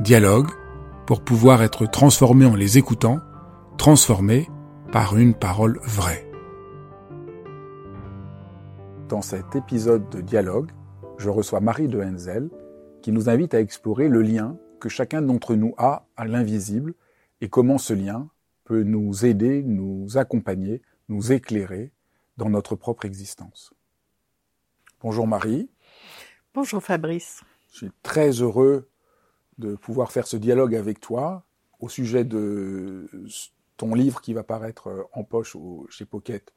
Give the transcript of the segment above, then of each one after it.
Dialogue pour pouvoir être transformés en les écoutant, transformés par une parole vraie. Dans cet épisode de dialogue, je reçois Marie de Henzel qui nous invite à explorer le lien que chacun d'entre nous a à l'invisible et comment ce lien peut nous aider, nous accompagner, nous éclairer dans notre propre existence. Bonjour Marie. Bonjour Fabrice. Je suis très heureux de pouvoir faire ce dialogue avec toi au sujet de ton livre qui va paraître en poche chez Pocket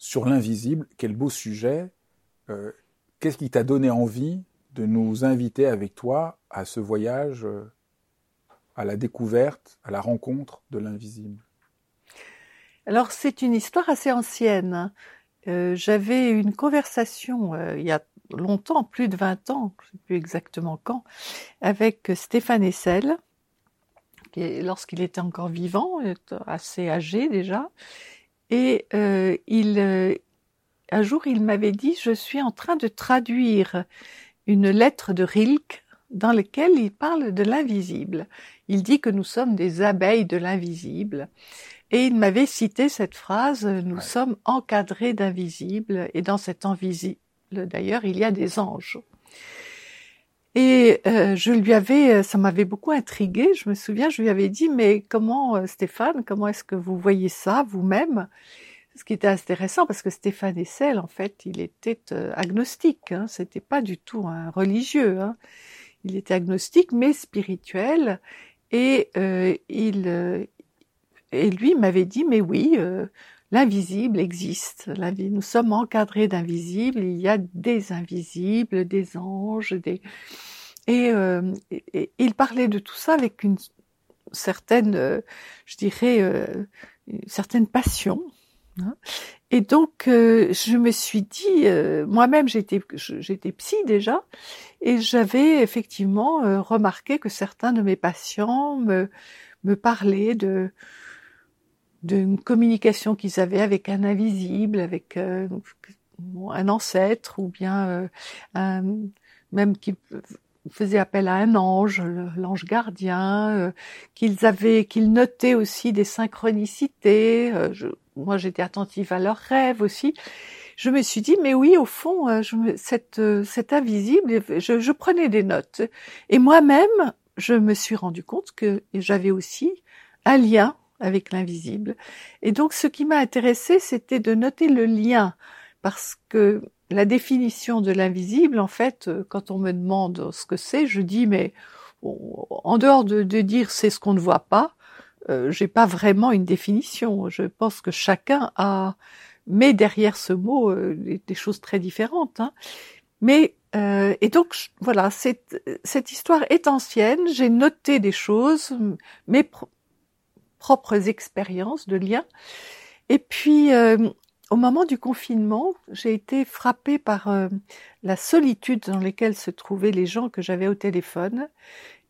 sur l'invisible. Quel beau sujet. Euh, qu'est-ce qui t'a donné envie de nous inviter avec toi à ce voyage, euh, à la découverte, à la rencontre de l'invisible? Alors c'est une histoire assez ancienne. Euh, j'avais une conversation il y a longtemps, plus de 20 ans, je ne sais plus exactement quand, avec Stéphane Essel, qui, lorsqu'il était encore vivant, assez âgé déjà, et euh, il, euh, un jour, il m'avait dit, je suis en train de traduire une lettre de Rilke dans laquelle il parle de l'invisible. Il dit que nous sommes des abeilles de l'invisible. Et il m'avait cité cette phrase, nous sommes encadrés d'invisible, et dans cet invisible, d'ailleurs, il y a des anges. Et euh, je lui avais, ça m'avait beaucoup intrigué. Je me souviens, je lui avais dit, mais comment, euh, Stéphane, comment est-ce que vous voyez ça vous-même? Ce qui était intéressant parce que Stéphane Essel, en fait, il était euh, agnostique. Hein, C'était pas du tout un religieux. Hein. Il était agnostique, mais spirituel. Et il, et lui m'avait dit, mais oui, L'invisible existe. Nous sommes encadrés d'invisibles. Il y a des invisibles, des anges, des et, euh, il parlait de tout ça avec une certaine, euh, je dirais, euh, une certaine passion. Hein. Et donc, je me suis dit, moi-même, j'étais, j'étais psy déjà, et j'avais effectivement remarqué que certains de mes patients me, me parlaient de d'une communication qu'ils avaient avec un invisible, avec euh, un ancêtre, ou bien euh, même qu'ils faisaient appel à un ange, l'ange gardien, euh, qu'ils avaient, qu'ils notaient aussi des synchronicités. Moi, j'étais attentive à leurs rêves aussi. Je me suis dit, mais oui, au fond, cet invisible, je, je prenais des notes. Et moi-même, je me suis rendu compte que j'avais aussi un lien avec l'invisible. Et donc ce qui m'a intéressé, c'était de noter le lien, parce que la définition de l'invisible, en fait, euh, quand on me demande ce que c'est, je dis mais en dehors de, dire c'est ce qu'on ne voit pas, euh, j'ai pas vraiment une définition. Je pense que chacun a, met derrière ce mot euh, des, choses très différentes. Hein. Mais euh, et donc voilà, cette, cette histoire est ancienne. J'ai noté des choses, mais propres expériences de liens. Et puis, euh, au moment du confinement, j'ai été frappée par euh, la solitude dans laquelle se trouvaient les gens que j'avais au téléphone,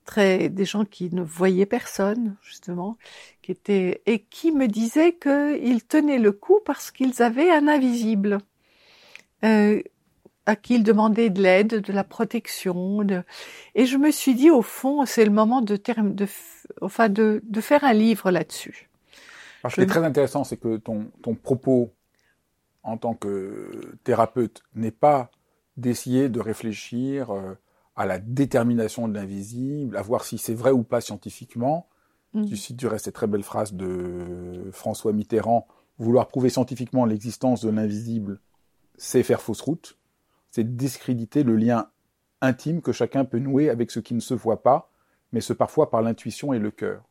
très des gens qui ne voyaient personne justement, qui étaient et qui me disaient qu'ils tenaient le coup parce qu'ils avaient un invisible. Euh, à qui ils demandaient de l'aide, de la protection. De... Et je me suis dit, au fond, c'est le moment de, de, enfin, de, de faire un livre là-dessus. Ce qui est très intéressant, c'est que ton, ton propos en tant que thérapeute n'est pas d'essayer de réfléchir euh, à la détermination de l'invisible, à voir si c'est vrai ou pas scientifiquement, Mm. Tu cites du reste cette très belle phrase de François Mitterrand vouloir prouver scientifiquement l'existence de l'invisible, c'est faire fausse route, c'est discréditer le lien intime que chacun peut nouer avec ce qui ne se voit pas, mais ce parfois par l'intuition et le cœur.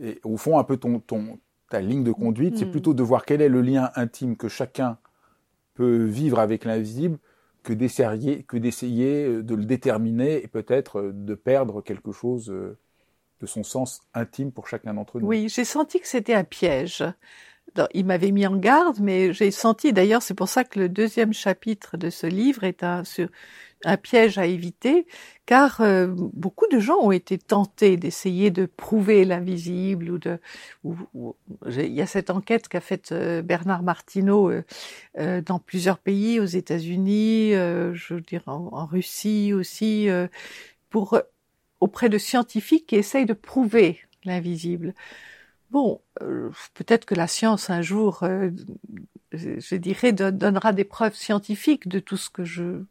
Et au fond, un peu ton, ton ta ligne de conduite, c'est mm. plutôt de voir quel est le lien intime que chacun peut vivre avec l'invisible que d'essayer, que d'essayer de le déterminer et peut-être de perdre quelque chose euh, de son sens intime pour chacun d'entre nous. Oui, j'ai senti que c'était un piège il m'avait mis en garde, mais j'ai senti, d'ailleurs, c'est pour ça que le deuxième chapitre de ce livre est un, piège à éviter, car euh, beaucoup de gens ont été tentés d'essayer de prouver l'invisible ou de. il y a cette enquête qu'a faite euh, Bernard Martineau euh, dans plusieurs pays, aux États-Unis, je veux dire en, Russie aussi, auprès de scientifiques qui essayent de prouver l'invisible. Bon, euh, peut-être que la science un jour, euh, je dirais, donnera des preuves scientifiques de tout ce que je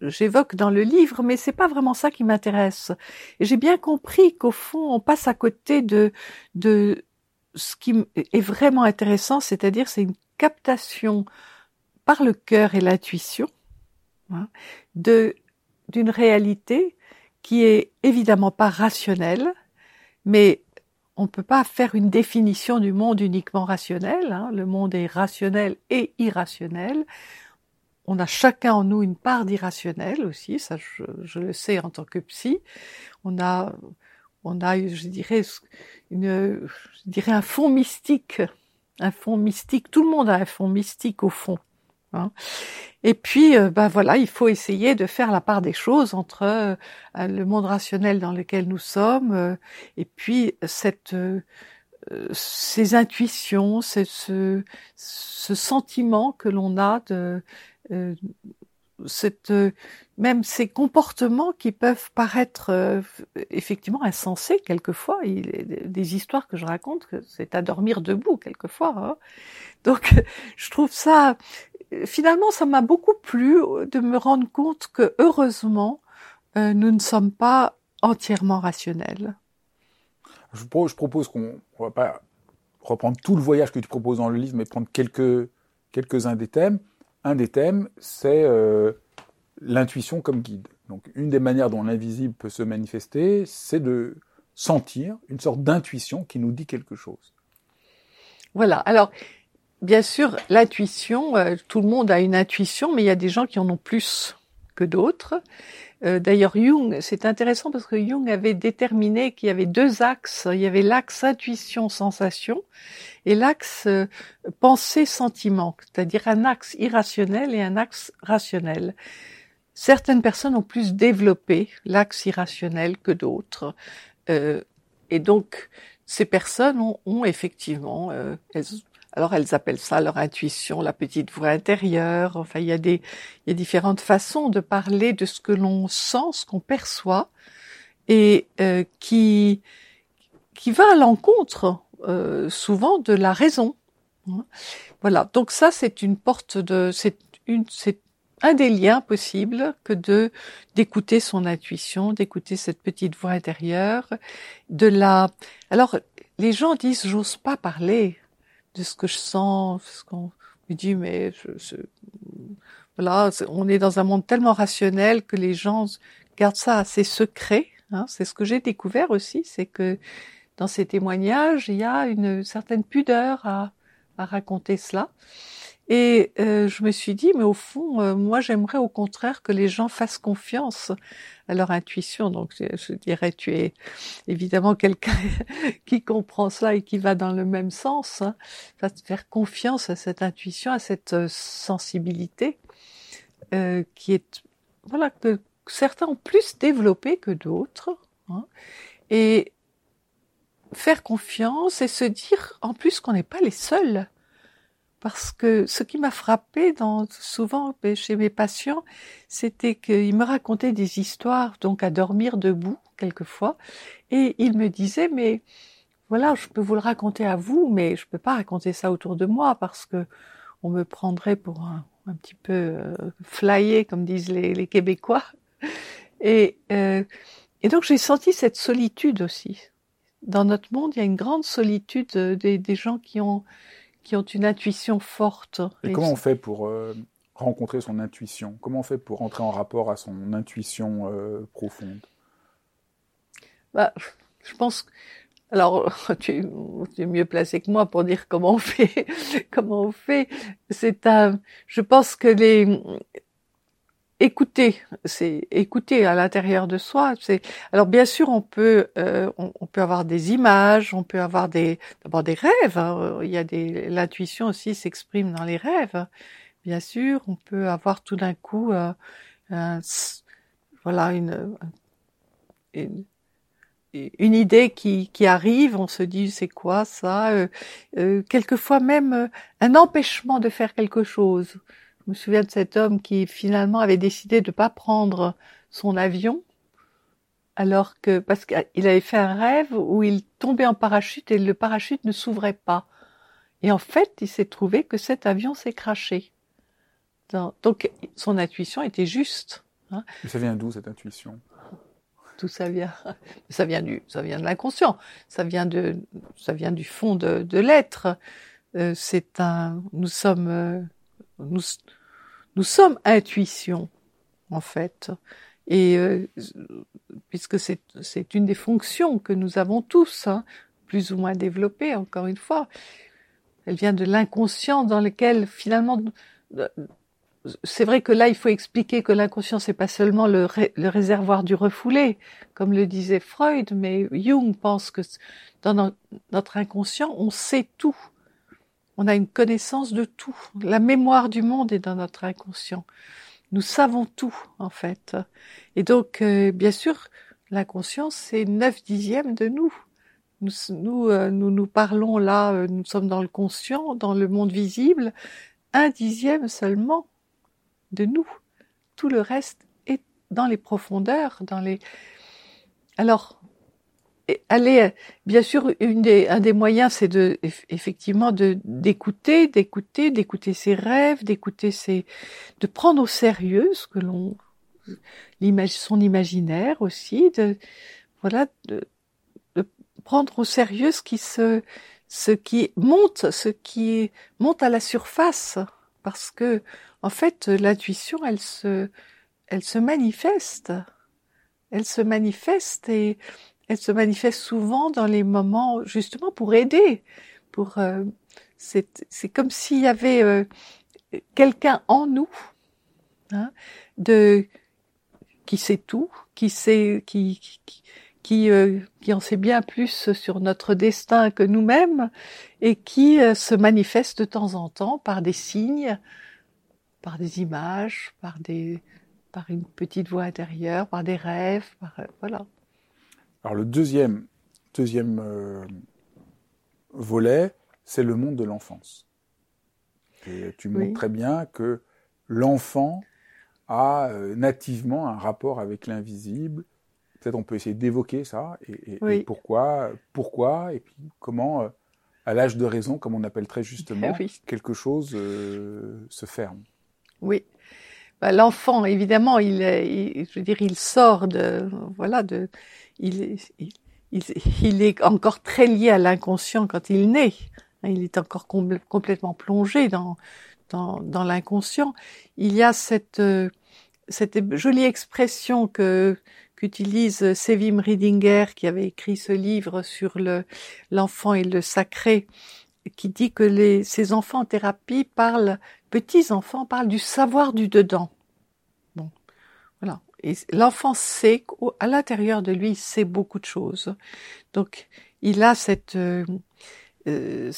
j'évoque dans le livre, mais c'est pas vraiment ça qui m'intéresse. J'ai bien compris qu'au fond, on passe à côté de de ce qui est vraiment intéressant, c'est-à-dire c'est une captation par le cœur et l'intuition hein, de d'une réalité qui est évidemment pas rationnelle, mais on ne peut pas faire une définition du monde uniquement rationnel. Hein. Le monde est rationnel et irrationnel. On a chacun en nous une part d'irrationnel aussi, ça je, le sais en tant que psy. On a, on a, je dirais, une, je dirais un fond mystique, un fond mystique. Tout le monde a un fond mystique au fond. Hein. Et puis, euh, ben voilà, il faut essayer de faire la part des choses entre euh, le monde rationnel dans lequel nous sommes euh, et puis cette ces intuitions, ce, ce sentiment que l'on a de cette, même ces comportements qui peuvent paraître effectivement insensés quelquefois. Des histoires que je raconte, c'est à dormir debout quelquefois. Hein. Donc, je trouve ça finalement, ça m'a beaucoup plu de me rendre compte que heureusement, euh, nous ne sommes pas entièrement rationnels. Je, propose qu'on ne va pas reprendre tout le voyage que tu proposes dans le livre, mais prendre quelques quelques-uns des thèmes. Un des thèmes, c'est euh, l'intuition comme guide. Donc, une des manières dont l'invisible peut se manifester, c'est de sentir une sorte d'intuition qui nous dit quelque chose. Voilà. Alors, Bien sûr, l'intuition, euh, tout le monde a une intuition, mais il y a des gens qui en ont plus que d'autres. Euh, d'ailleurs, Jung, c'est intéressant parce que Jung avait déterminé qu'il y avait deux axes. Il y avait l'axe intuition-sensation et l'axe euh, pensée-sentiment, c'est-à-dire un axe irrationnel et un axe rationnel. Certaines personnes ont plus développé l'axe irrationnel que d'autres. et donc, ces personnes ont, ont effectivement, elles, alors elles appellent ça leur intuition, la petite voix intérieure. Enfin, il y a des, il y a différentes façons de parler de ce que l'on sent, ce qu'on perçoit, et euh, qui qui va à l'encontre euh, souvent de la raison. Voilà. Donc ça, c'est une porte de, c'est une, c'est un des liens possibles que de d'écouter son intuition, d'écouter cette petite voix intérieure, de la. Alors les gens disent j'ose pas parler de ce que je sens, ce qu'on me dit, mais voilà, on est dans un monde tellement rationnel que les gens gardent ça assez secret. Hein. C'est ce que j'ai découvert aussi, c'est que dans ces témoignages, il y a une certaine pudeur à raconter cela. Et euh, je me suis dit, mais au fond, euh, moi, j'aimerais au contraire que les gens fassent confiance à leur intuition. Donc, je, dirais, tu es évidemment quelqu'un qui comprend ça et qui va dans le même sens. Hein. Faire confiance à cette intuition, à cette euh, sensibilité qui est, voilà, que certains ont plus développé que d'autres. Hein. Et faire confiance et se dire en plus qu'on n'est pas les seuls parce que ce qui m'a frappé dans, souvent chez mes patients, c'était qu'ils me racontaient des histoires, donc à dormir debout quelquefois, et ils me disaient mais voilà, je peux vous le raconter à vous, mais je peux pas raconter ça autour de moi parce que on me prendrait pour un, petit peu euh, comme disent les, Québécois. Et, euh, et donc j'ai senti cette solitude aussi. dans notre monde, il y a une grande solitude des, des gens qui ont, qui ont une intuition forte. Et, comment on fait pour rencontrer son intuition? Comment on fait pour entrer en rapport à son intuition profonde? Bah, Je pense alors, tu, es mieux placé que moi pour dire comment on fait. comment on fait. C'est un. Je pense que les écouter, c'est écouter à l'intérieur de soi. C'est alors bien sûr on peut euh, on, peut avoir des images, on peut avoir des d'abord des rêves. Hein. Il y a des l'intuition aussi s'exprime dans les rêves. Bien sûr, on peut avoir tout d'un coup euh, voilà une, une une idée qui, qui, arrive, on se dit c'est quoi ça euh, euh, Quelquefois même euh, un empêchement de faire quelque chose. Je me souviens de cet homme qui finalement avait décidé de ne pas prendre son avion, alors que parce qu'il avait fait un rêve où il tombait en parachute et le parachute ne s'ouvrait pas. Et en fait, il s'est trouvé que cet avion s'est craché. Donc son intuition était juste. Hein. ça vient d'où cette intuition? Tout ça vient, ça vient du, ça vient de l'inconscient, ça vient de, ça vient du fond de, de l'être. Euh, c'est un, nous sommes, euh, nous, nous sommes intuition en fait, et euh, puisque c'est, une des fonctions que nous avons tous, hein, plus ou moins développées. Encore une fois, elle vient de l'inconscient dans lequel finalement c'est vrai que là, il faut expliquer que l'inconscient, c'est pas seulement le, réservoir du refoulé, comme le disait Freud, mais Jung pense que dans notre inconscient, on sait tout. On a une connaissance de tout. La mémoire du monde est dans notre inconscient. Nous savons tout, en fait. Et donc, euh, bien sûr, l'inconscient, c'est neuf dixièmes de nous. Nous, nous, euh, nous, nous parlons là, euh, nous sommes dans le conscient, dans le monde visible, un dixième seulement de nous. Tout le reste est dans les profondeurs, dans les. Alors, aller, bien sûr, une des, un des moyens, c'est de effectivement de d'écouter, d'écouter, d'écouter ses rêves, d'écouter ses, de prendre au sérieux ce que l'on, son imaginaire aussi, de voilà, de, de prendre au sérieux ce qui se, ce qui monte, ce qui monte à la surface, parce que en fait, l'intuition, elle se, elle se manifeste. Elle se manifeste et elle se manifeste souvent dans les moments justement pour aider. Pour, euh, c'est, comme s'il y avait euh, quelqu'un en nous, hein, de qui sait tout, qui sait, qui, qui, qui, euh, qui en sait bien plus sur notre destin que nous-mêmes et qui se manifeste de temps en temps par des signes, par des images, par des, par une petite voix intérieure, par des rêves, par, euh, voilà. Alors le deuxième, deuxième euh, volet, c'est le monde de l'enfance. Et tu montres très bien que l'enfant a euh, nativement un rapport avec l'invisible. Peut-être on peut essayer d'évoquer ça et, pourquoi, pourquoi et puis comment, à l'âge de raison, comme on appelle très justement, quelque chose se ferme. Oui. Bah, l'enfant, évidemment, il, je veux dire, il sort de, voilà, de, il, est encore très lié à l'inconscient quand il naît. Hein, il est encore complètement plongé dans, dans, dans l'inconscient. Il y a cette, cette jolie expression que qu'utilise Sevim Riedinger, qui avait écrit ce livre sur le l'enfant et le sacré, qui dit que les, ces enfants en thérapie parlent petits enfants parlent du savoir du dedans. Bon, voilà. Et l'enfant sait qu'à l'intérieur de lui, il sait beaucoup de choses. Donc, il a cette, euh, euh,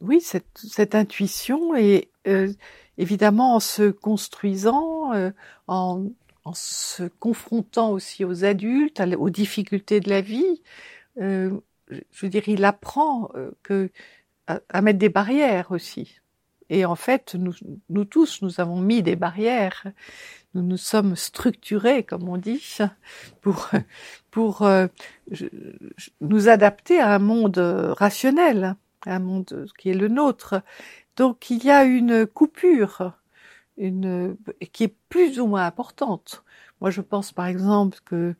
oui, cette, intuition et euh, évidemment en se construisant, en, se confrontant aussi aux adultes, aux difficultés de la vie. je veux il apprend que à mettre des barrières aussi. Et en fait, nous, nous, tous, nous avons mis des barrières. Nous nous sommes structurés, comme on dit, pour, pour euh, nous adapter à un monde rationnel, un monde qui est le nôtre. Donc il y a une coupure, une, qui est plus ou moins importante. Moi, je pense par exemple que,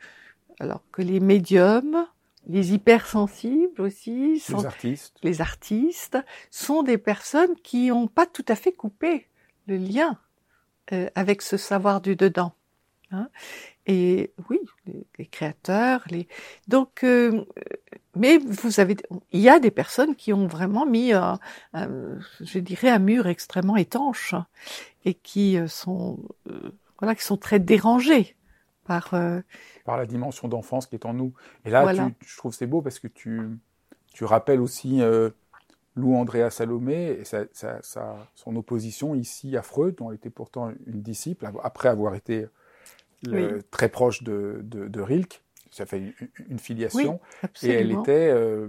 alors que les médiums les hypersensibles aussi, sont, les artistes. les artistes, sont des personnes qui n'ont pas tout à fait coupé le lien euh, avec ce savoir du dedans. Hein. Et oui, les, les, créateurs, les donc, euh, mais vous avez, il y a des personnes qui ont vraiment mis, un, un, je dirais, un mur extrêmement étanche et qui euh, sont, euh, voilà, qui sont très dérangés par euh, par la dimension d'enfance qui est en nous. Et là, voilà. tu, je trouve c'est beau parce que tu tu rappelles aussi euh, Lou Andrea Salomé et sa, sa, sa, son opposition ici à Freud, dont elle était pourtant une disciple après avoir été le, oui. très proche de, de, de, Rilke. Ça fait une, une filiation. Oui, et elle était euh,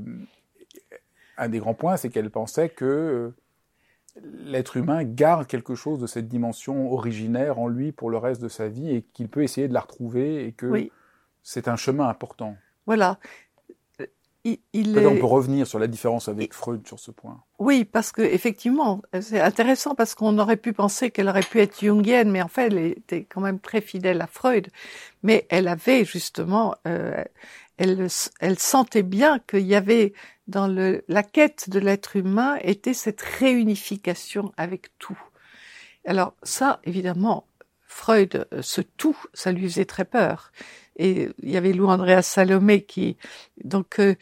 un des grands points, c'est qu'elle pensait que l'être humain garde quelque chose de cette dimension originaire en lui pour le reste de sa vie et qu'il peut essayer de la retrouver et que oui. c'est un chemin important. Voilà. Il, il est... On peut revenir sur la différence avec il... Freud sur ce point. Oui, parce que effectivement, c'est intéressant parce qu'on aurait pu penser qu'elle aurait pu être jungienne, mais en fait, elle était quand même très fidèle à Freud. Mais elle avait justement, euh, elle, elle sentait bien qu'il y avait dans le, la quête de l'être humain était cette réunification avec tout. Alors ça, évidemment, Freud, ce tout, ça lui faisait très peur. Et il y avait Lou Andreas Salomé qui, donc, euh,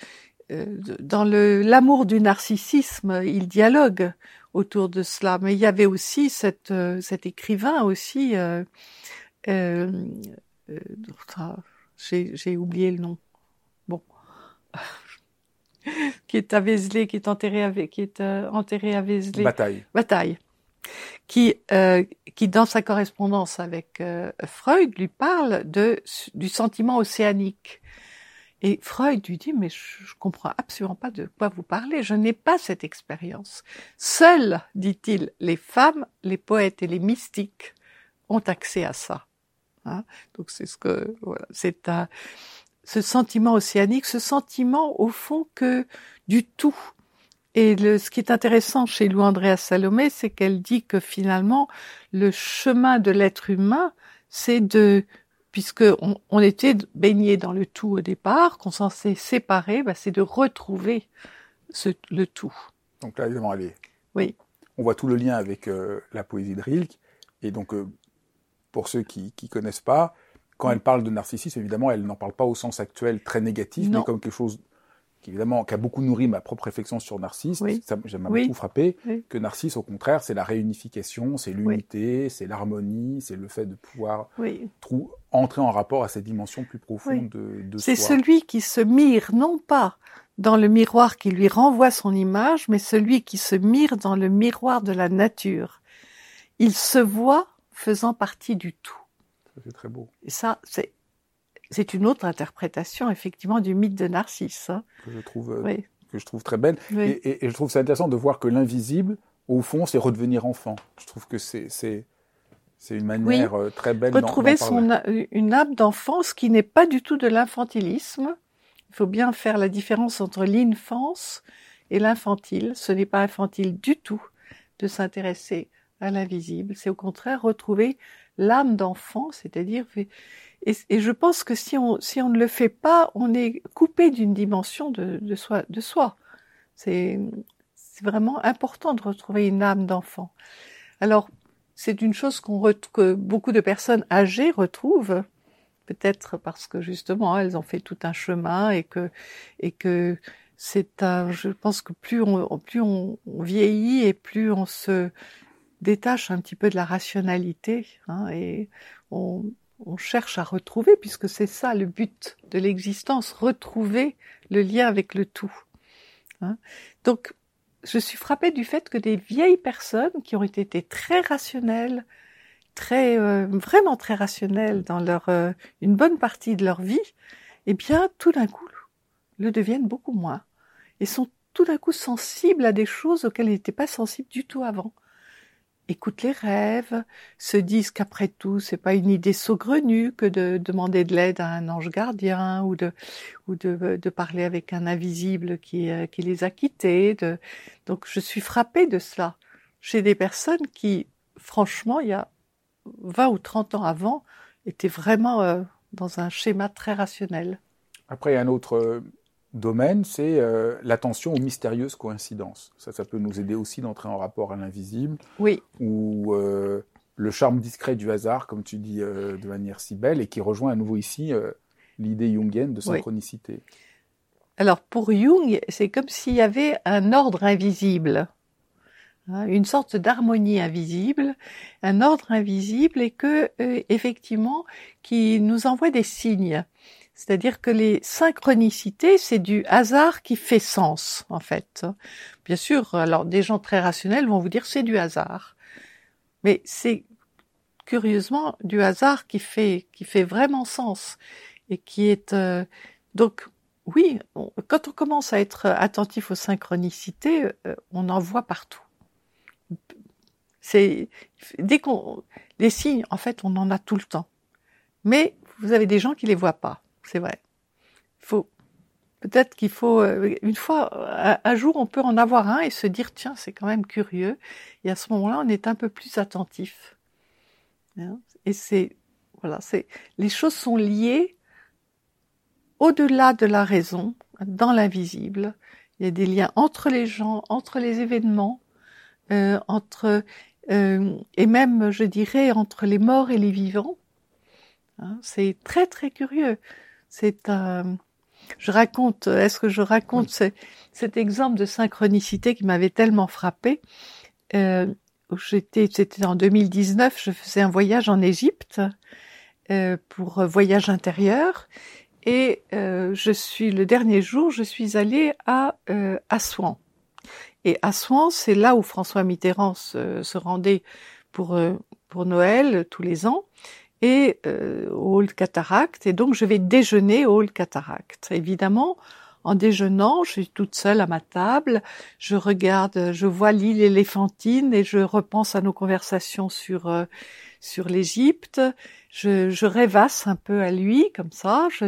dans le l'amour du narcissisme, il dialogue autour de cela. Mais il y avait aussi cette, euh, cet écrivain aussi. Euh, j'ai oublié le nom. Qui est à Vézelay, qui est enterré à, qui est euh, enterré à Vézelay. Bataille. Bataille. Qui, euh, qui dans sa correspondance avec euh, Freud lui parle de du sentiment océanique. Et Freud lui dit mais je, je comprends absolument pas de quoi vous parlez. Je n'ai pas cette expérience. Seuls, dit-il, les femmes, les poètes et les mystiques ont accès à ça. Hein Donc c'est ce que voilà, c'est un ce sentiment océanique, ce sentiment au fond que du tout. Et le, ce qui est intéressant chez Lou Andrea Salomé, c'est qu'elle dit que finalement, le chemin de l'être humain, c'est de, puisque on, on, était baigné dans le tout au départ, qu'on s'en s'est séparé, bah, c'est de retrouver ce, le tout. Donc là, évidemment, allez. Oui. On voit tout le lien avec euh, la poésie de Rilke. Et donc, euh, pour ceux qui ne connaissent pas, quand elle parle de narcissisme, évidemment, elle n'en parle pas au sens actuel très négatif, non. mais comme quelque chose qui, évidemment, qui a beaucoup nourri ma propre réflexion sur Narcisse. Oui. Ça m'a oui. beaucoup frappé. Oui. Que Narcisse, au contraire, c'est la réunification, c'est l'unité, c'est l'harmonie, c'est le fait de pouvoir entrer en rapport à cette dimension plus profonde de, de C'est celui qui se mire, non pas dans le miroir qui lui renvoie son image, mais celui qui se mire dans le miroir de la nature. Il se voit faisant partie du tout. C'est très beau. Et ça, c'est c'est une autre interprétation effectivement du mythe de Narcisse. Hein. Que je trouve euh, oui. que je trouve très belle. Oui. Et, et, et, je trouve ça intéressant de voir que l'invisible, au fond, c'est redevenir enfant. Je trouve que c'est une manière oui. Euh, très belle. Retrouver son une âme d'enfance qui n'est pas du tout de l'infantilisme. Il faut bien faire la différence entre l'infance et l'infantile. Ce n'est pas infantile du tout de s'intéresser à l'invisible. C'est au contraire retrouver l'âme d'enfant, c'est-à-dire et, je pense que si on si on ne le fait pas, on est coupé d'une dimension de, soi. C'est vraiment important de retrouver une âme d'enfant. Alors c'est une chose qu'on que beaucoup de personnes âgées retrouvent, peut-être parce que justement elles ont fait tout un chemin et que et que c'est un. Je pense que plus on plus on vieillit et plus on se détache un petit peu de la rationalité hein, et on, cherche à retrouver, puisque c'est ça le but de l'existence, retrouver le lien avec le tout. Hein. Donc, je suis frappée du fait que des vieilles personnes qui ont été très rationnelles, très euh, vraiment très rationnelles dans leur euh, une bonne partie de leur vie, eh bien, tout d'un coup, le deviennent beaucoup moins et sont tout d'un coup sensibles à des choses auxquelles ils n'étaient pas sensibles du tout avant écoutent les rêves, se disent qu'après tout, c'est pas une idée saugrenue que de demander de l'aide à un ange gardien ou de parler avec un invisible qui euh, les a quittés. Donc je suis frappée de cela chez des personnes qui, franchement, il y a 20 ou 30 ans avant, étaient vraiment euh, dans un schéma très rationnel. Après, il y a un autre, domaine, c'est euh, l'attention aux mystérieuses coïncidences. Ça, ça peut nous aider aussi d'entrer en rapport à l'invisible. Oui. Ou euh, le charme discret du hasard, comme tu dis euh, de manière si belle, et qui rejoint à nouveau ici l'idée jungienne de synchronicité. Alors pour Jung, c'est comme s'il y avait un ordre invisible, hein, une sorte d'harmonie invisible, un ordre invisible et que effectivement qui nous envoie des signes. C'est-à-dire que les synchronicités, c'est du hasard qui fait sens, en fait. Bien sûr, alors des gens très rationnels vont vous dire c'est du hasard. Mais c'est curieusement du hasard qui fait, qui fait vraiment sens et qui est, euh, donc, oui, quand on commence à être attentif aux synchronicités, euh, on en voit partout. C'est, dès qu'on, les signes, en fait, on en a tout le temps. Mais vous avez des gens qui les voient pas c'est vrai. Faut peut-être qu'il faut euh, une fois un jour on peut en avoir un et se dire tiens c'est quand même curieux et à ce moment-là on est un peu plus attentif. Hein? Et c'est voilà c'est les choses sont liées au-delà de la raison dans l'invisible. Il y a des liens entre les gens, entre les événements, euh, entre euh, et même je dirais entre les morts et les vivants. Hein? c'est très très curieux. C'est un. Je raconte. Est-ce que je raconte cet exemple de synchronicité qui m'avait tellement frappé euh, J'étais, c'était en 2019. Je faisais un voyage en Égypte euh, pour voyage intérieur et euh, je suis le dernier jour. Je suis allée à euh, Assouan. Et Assouan, c'est là où François Mitterrand se, se rendait pour euh, pour Noël tous les ans et euh, au cataracte. Et donc, je vais déjeuner au hall cataracte. Évidemment, en déjeunant, je suis toute seule à ma table, je regarde, je vois l'île éléphantine et je repense à nos conversations sur euh, sur l'Égypte. Je, je, rêvasse un peu à lui comme ça. Je,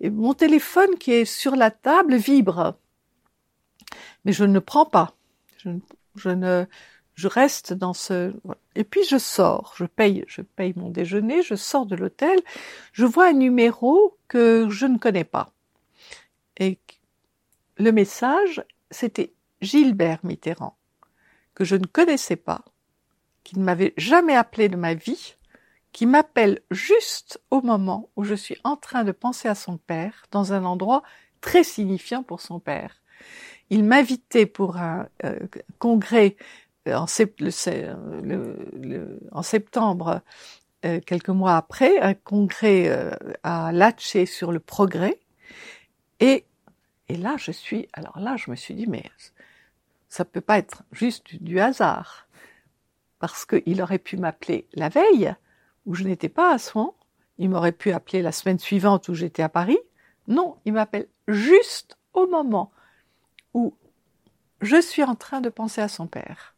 et mon téléphone qui est sur la table vibre, mais je ne prends pas. Je, je ne je reste dans ce et puis je sors, je paye, je paye mon déjeuner, je sors de l'hôtel, je vois un numéro que je ne connais pas. Et le message, c'était Gilbert Mitterrand, que je ne connaissais pas, qui ne m'avait jamais appelé de ma vie, qui m'appelle juste au moment où je suis en train de penser à son père, dans un endroit très signifiant pour son père. Il m'invitait pour un euh, congrès en, septembre, euh, quelques mois après, un congrès euh, à Latché sur le progrès. Et, et là, je suis, alors là, je me suis dit, mais ça peut pas être juste du hasard. Parce qu'il aurait pu m'appeler la veille, où je n'étais pas à Soin. Il m'aurait pu appeler la semaine suivante où j'étais à Paris. Non, il m'appelle juste au moment où je suis en train de penser à son père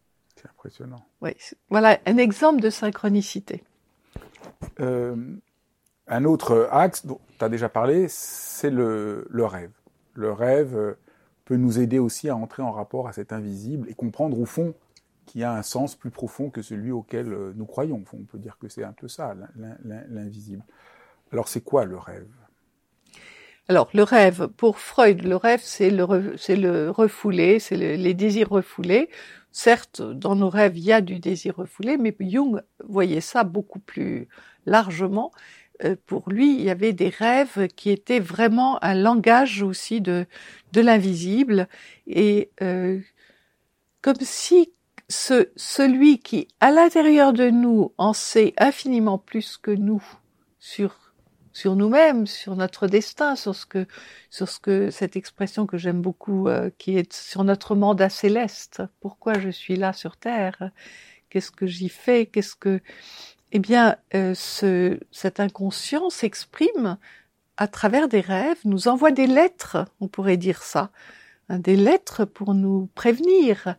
impressionnant. Oui, voilà un exemple de synchronicité. Euh, un autre axe dont tu as déjà parlé, c'est le, le, rêve. Le rêve euh, peut nous aider aussi à entrer en rapport à cet invisible et comprendre au fond qu'il y a un sens plus profond que celui auquel euh, nous croyons. On peut dire que c'est un peu ça, l'invisible. Alors c'est quoi le rêve? Alors, le rêve, pour Freud, le rêve, c'est le, le refoulé, c'est les désirs refoulés. Certes, dans nos rêves, il y a du désir refoulé, mais Jung voyait ça beaucoup plus largement. Euh, pour lui, il y avait des rêves qui étaient vraiment un langage aussi de, de l'invisible, et euh, comme si ce, celui qui, à l'intérieur de nous, en sait infiniment plus que nous sur sur nous-mêmes, sur notre destin, sur ce que, sur ce que cette expression que j'aime beaucoup, euh, qui est sur notre mandat céleste. Pourquoi je suis là sur Terre? Qu'est-ce que j'y fais? Qu'est-ce que Eh bien, euh, ce, cet s'exprime à travers des rêves, nous envoie des lettres, on pourrait dire ça, hein, des lettres pour nous prévenir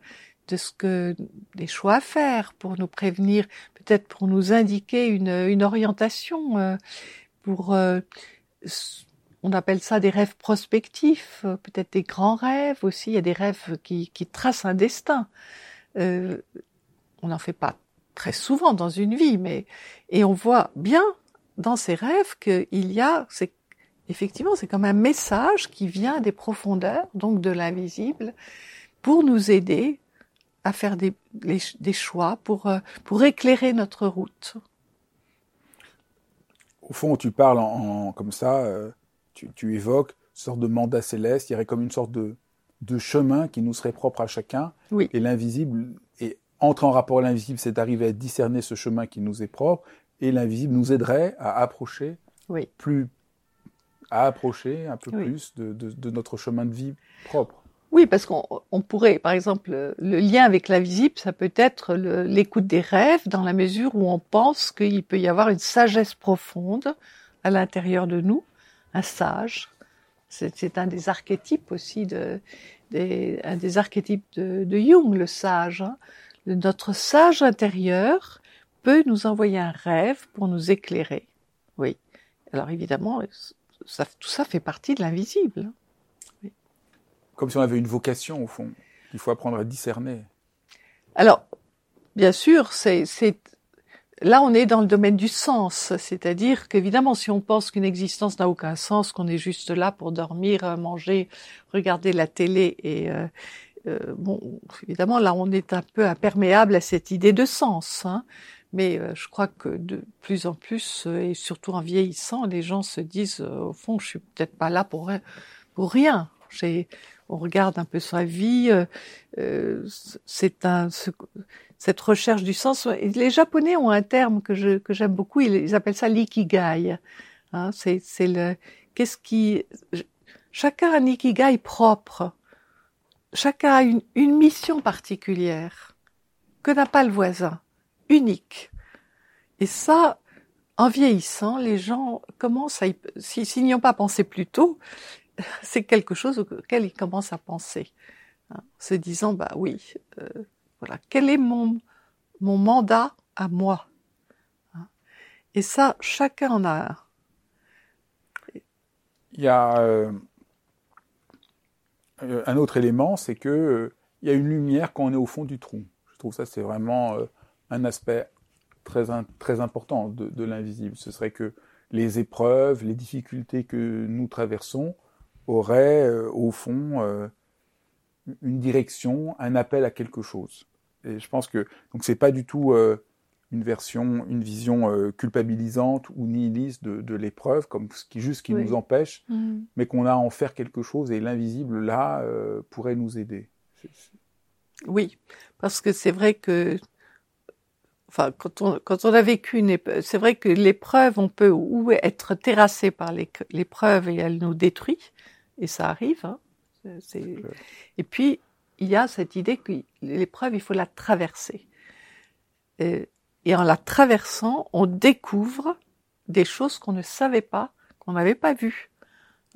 de ce que des choix à faire, pour nous prévenir, peut-être pour nous indiquer une, une orientation. Euh, euh, on appelle ça des rêves prospectifs, euh, peut-être des grands rêves aussi. Il y a des rêves qui, tracent un destin. Euh, on n'en fait pas très souvent dans une vie, mais et on voit bien dans ces rêves qu'il y a effectivement, c'est comme un message qui vient des profondeurs, donc de l'invisible, pour nous aider à faire des, choix, pour éclairer notre route. Au fond, tu parles en, comme ça, euh, tu, tu, évoques une sorte de mandat céleste, il y aurait comme une sorte de, de chemin qui nous serait propre à chacun. Oui. Et l'invisible, et entrer en rapport à l'invisible, c'est d'arriver à discerner ce chemin qui nous est propre, et l'invisible nous aiderait à approcher oui. plus à approcher un peu plus de, de, de, notre chemin de vie propre. Oui, parce qu'on on pourrait, par exemple, le lien avec l'invisible, ça peut être l'écoute des rêves, dans la mesure où on pense qu'il peut y avoir une sagesse profonde à l'intérieur de nous, un sage. C'est un des archétypes aussi de, un des archétypes de, Jung, le sage. Hein. Notre sage intérieur peut nous envoyer un rêve pour nous éclairer. Oui. Alors évidemment, tout ça fait partie de l'invisible. Comme si on avait une vocation, au fond, qu'il faut apprendre à discerner. Alors, bien sûr, c'est, là on est dans le domaine du sens, c'est-à-dire qu'évidemment, si on pense qu'une existence n'a aucun sens, qu'on est juste là pour dormir, manger, regarder la télé et euh, euh, bon, évidemment, là on est un peu imperméable à cette idée de sens. Hein. Mais euh, je crois que de plus en plus, euh, et surtout en vieillissant, les gens se disent, euh, au fond, je suis peut-être pas là pour, pour rien. On regarde un peu sa vie, c'est un, ce, cette recherche du sens. Les Japonais ont un terme que je que j'aime beaucoup. Ils, appellent ça l'ikigai. Hein, c'est c'est le qu'est-ce qui chacun a un ikigai propre. Chacun a une, une mission particulière que n'a pas le voisin unique. Et ça, en vieillissant, les gens commencent à, s'ils n'y ont pas pensé plus tôt, c'est quelque chose auquel ils commencent à penser, hein, se disant bah oui, euh, voilà, quel est mon mon mandat à moi hein. Et ça, chacun en a un. Il y a euh, un autre élément, c'est que euh, il y a une lumière quand on est au fond du trou. Je trouve ça c'est vraiment euh, un aspect très, très important de l'invisible. Ce serait que les épreuves, les difficultés que nous traversons auraient, euh, au fond, euh, une direction, un appel à quelque chose. Et je pense que donc c'est pas du tout euh, une version, une vision culpabilisante ou nihiliste de, de l'épreuve, comme ce qui juste qui oui. nous empêche, mmh. mais qu'on a à en faire quelque chose et l'invisible là pourrait nous aider. Oui, parce que c'est vrai que enfin, quand on, quand on a vécu une épreuve, c'est vrai que l'épreuve, on peut ou être terrassé par l'épreuve et elle nous détruit, et ça arrive. Hein, et puis, il y a cette idée que l'épreuve, il faut la traverser. Et, et en la traversant, on découvre des choses qu'on ne savait pas, qu'on n'avait pas vues.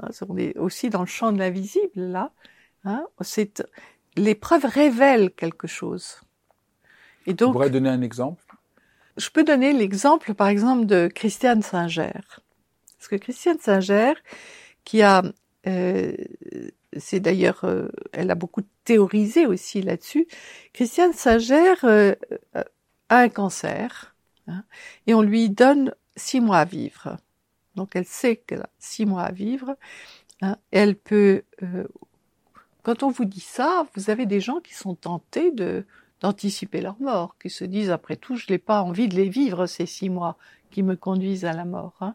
Hein, on est aussi dans le champ de l'invisible, là. Hein, c'est, l'épreuve révèle quelque chose. Et donc, Vous pourrez donner un exemple? Je peux donner l'exemple, par exemple, de Christiane Singer. Parce que Christiane Singer, qui a, euh, c'est d'ailleurs, euh, elle a beaucoup théorisé aussi là-dessus. Christiane Singer euh, a un cancer hein, et on lui donne six mois à vivre. Donc elle sait qu'elle a six mois à vivre. Hein, elle peut. Euh, quand on vous dit ça, vous avez des gens qui sont tentés de d'anticiper leur mort, qui se disent après tout, je n'ai pas envie de les vivre ces six mois qui me conduisent à la mort. Hein.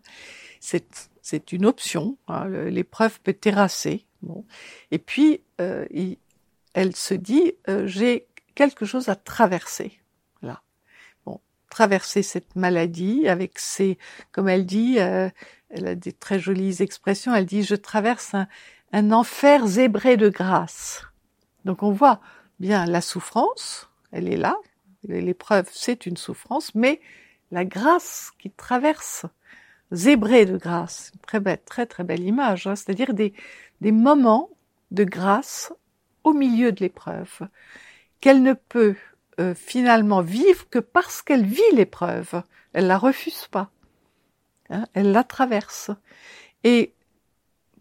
C'est une option. Hein. L'épreuve peut terrasser. Bon. Et puis euh, il, elle se dit euh, j'ai quelque chose à traverser. Là. Bon, traverser cette maladie avec ses, comme elle dit, euh, elle a des très jolies expressions. Elle dit je traverse un, un enfer zébré de grâce. Donc on voit bien la souffrance, elle est là. L'épreuve, c'est une souffrance, mais la grâce qui traverse, zébré de grâce, très belle, très très belle image, hein, c'est-à-dire des, moments de grâce au milieu de l'épreuve, qu'elle ne peut euh, finalement vivre que parce qu'elle vit l'épreuve. Elle la refuse pas. Hein, elle la traverse. Et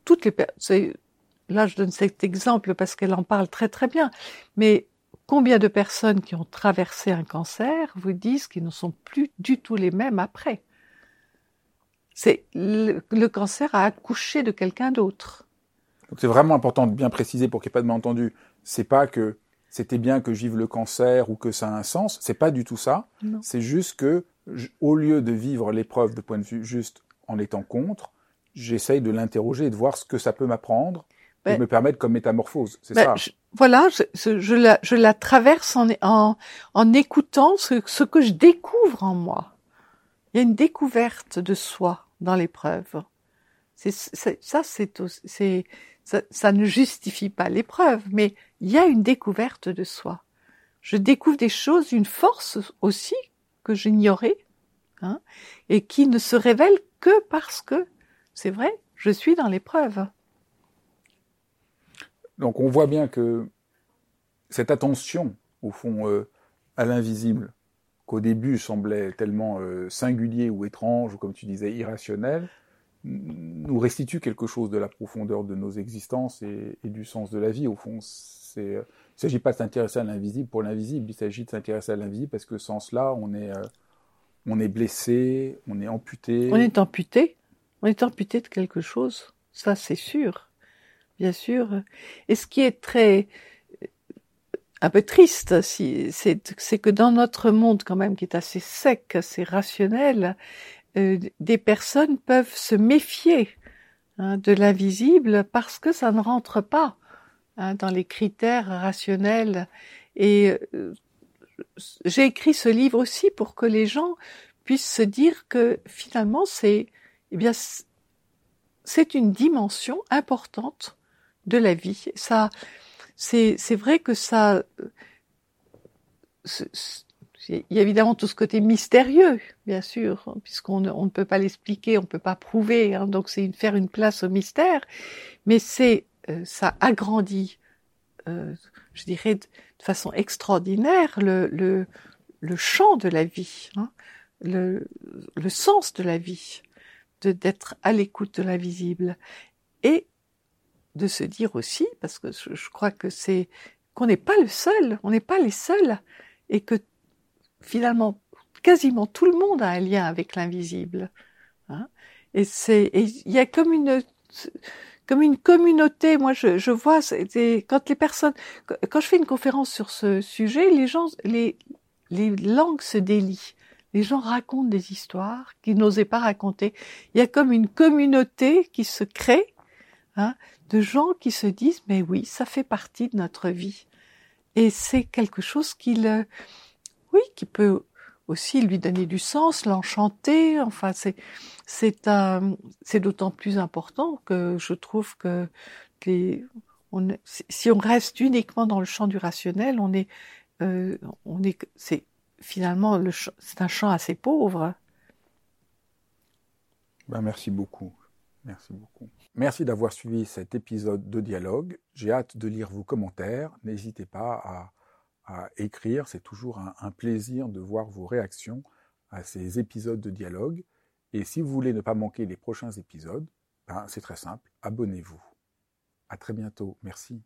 toutes les là je donne cet exemple parce qu'elle en parle très très bien, mais Combien de personnes qui ont traversé un cancer vous disent qu'ils ne sont plus du tout les mêmes après? C'est le, le cancer a accouché de quelqu'un d'autre. Donc c'est vraiment important de bien préciser pour qu'il n'y ait pas de malentendu. C'est pas que c'était bien que je vive le cancer ou que ça a un sens. C'est pas du tout ça. Non. C'est juste que, je- au lieu de vivre l'épreuve de point de vue juste en étant contre, j'essaye de l'interroger et de voir ce que ça peut m'apprendre et Ben- me permettre comme métamorphose. C'est Ben, ça. je- voilà, je, je- je la, je la traverse en, en, en écoutant ce, ce que je découvre en moi. Il y a une découverte de soi dans l'épreuve. Ça ne justifie pas l'épreuve, mais il y a une découverte de soi. Je découvre des choses, une force aussi que j'ignorais, hein, et qui ne se révèle que parce que, c'est vrai, je suis dans l'épreuve. Donc on voit bien que cette attention, au fond, euh, à l'invisible, qu'au début semblait tellement euh, singulier ou étrange, ou comme tu disais, irrationnel, nous restitue quelque chose de la profondeur de nos existences et, du sens de la vie. Au fond, euh, il ne s'agit pas de s'intéresser à l'invisible pour l'invisible, il s'agit de s'intéresser à l'invisible parce que sans cela, on est, euh, on est blessé, on est amputé. On est amputé. On est amputé de quelque chose. Ça, c'est sûr. Bien sûr. Et ce qui est très, un peu triste, si, c'est, que dans notre monde, quand même, qui est assez sec, assez rationnel, euh, des personnes peuvent se méfier hein, de l'invisible parce que ça ne rentre pas hein, dans les critères rationnels. Et euh, j'ai écrit ce livre aussi pour que les gens puissent se dire que finalement c'est eh bien c'est une dimension importante de la vie. Ça c'est c'est vrai que ça il y a évidemment tout ce côté mystérieux, bien sûr, puisqu'on on ne peut pas l'expliquer, on ne peut pas prouver, hein, donc c'est faire une place au mystère, mais c'est euh, ça agrandit, euh, je dirais, de, de façon extraordinaire le, le, le champ de la vie, hein, le, le sens de la vie, de d'être à l'écoute de l'invisible. Et de se dire aussi, parce que je, crois que c'est qu'on n'est pas le seul, on n'est pas les seuls, et que finalement quasiment tout le monde a un lien avec l'invisible. Hein et c'est il y a comme une comme une communauté. Moi, je, je vois quand les personnes quand je fais une conférence sur ce sujet, les gens les les langues se délient. Les gens racontent des histoires qu'ils n'osaient pas raconter. Il y a comme une communauté qui se crée hein, de gens qui se disent mais oui, ça fait partie de notre vie. Et c'est quelque chose qui le, oui, qui peut aussi lui donner du sens, l'enchanter. Enfin, c'est c'est un c'est d'autant plus important que je trouve que les si on reste uniquement dans le champ du rationnel, on est euh, on est c'est finalement le c'est un champ assez pauvre. Ben, merci beaucoup. Merci beaucoup. Merci d'avoir suivi cet épisode de dialogue. J'ai hâte de lire vos commentaires. N'hésitez pas à, écrire. C'est toujours un, un, plaisir de voir vos réactions à ces épisodes de dialogue. Et si vous voulez ne pas manquer les prochains épisodes, ben, c'est très simple. Abonnez-vous. À très bientôt. Merci.